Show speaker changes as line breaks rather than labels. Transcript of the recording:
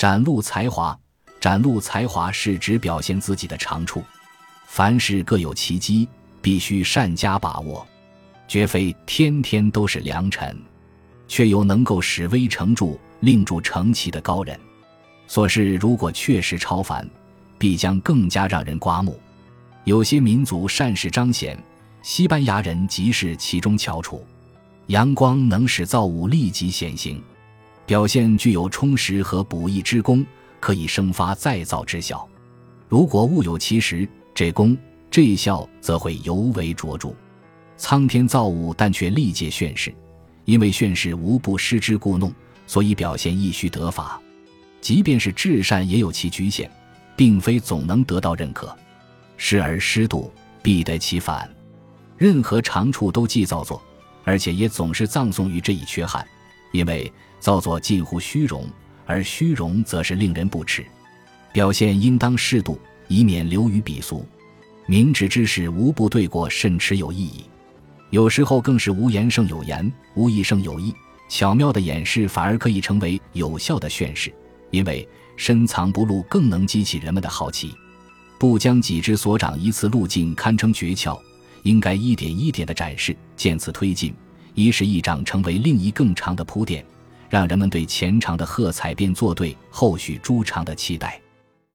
展露才华，展露才华是指表现自己的长处。凡事各有其机，必须善加把握，绝非天天都是良辰，却又能够使微成著、令著成奇的高人。所事如果确实超凡，必将更加让人刮目。有些民族善事彰显，西班牙人即是其中翘楚。阳光能使造物立即显形，表现具有充实和补益之功，可以生发再造之效。如果物有其实，这功这效则会尤为卓著。苍天造物，但却历届炫世，因为炫世无不失之故弄，所以表现亦需得法。即便是至善，也有其局限，并非总能得到认可。失而失度，必得其反。任何长处都既造作。而且也总是葬送于这一缺憾，因为造作近乎虚荣，而虚荣则是令人不齿。表现应当适度，以免流于鄙俗。明智之士无不对过甚持有意义，有时候更是无言胜有言，无意胜有意。巧妙的掩饰反而可以成为有效的宣示，因为深藏不露更能激起人们的好奇。不将己之所长一次路径堪称诀窍。应该一点一点的展示，渐次推进，一事一章成为另一更长的铺垫，让人们对前场的喝彩变作对，后续诸场的期待。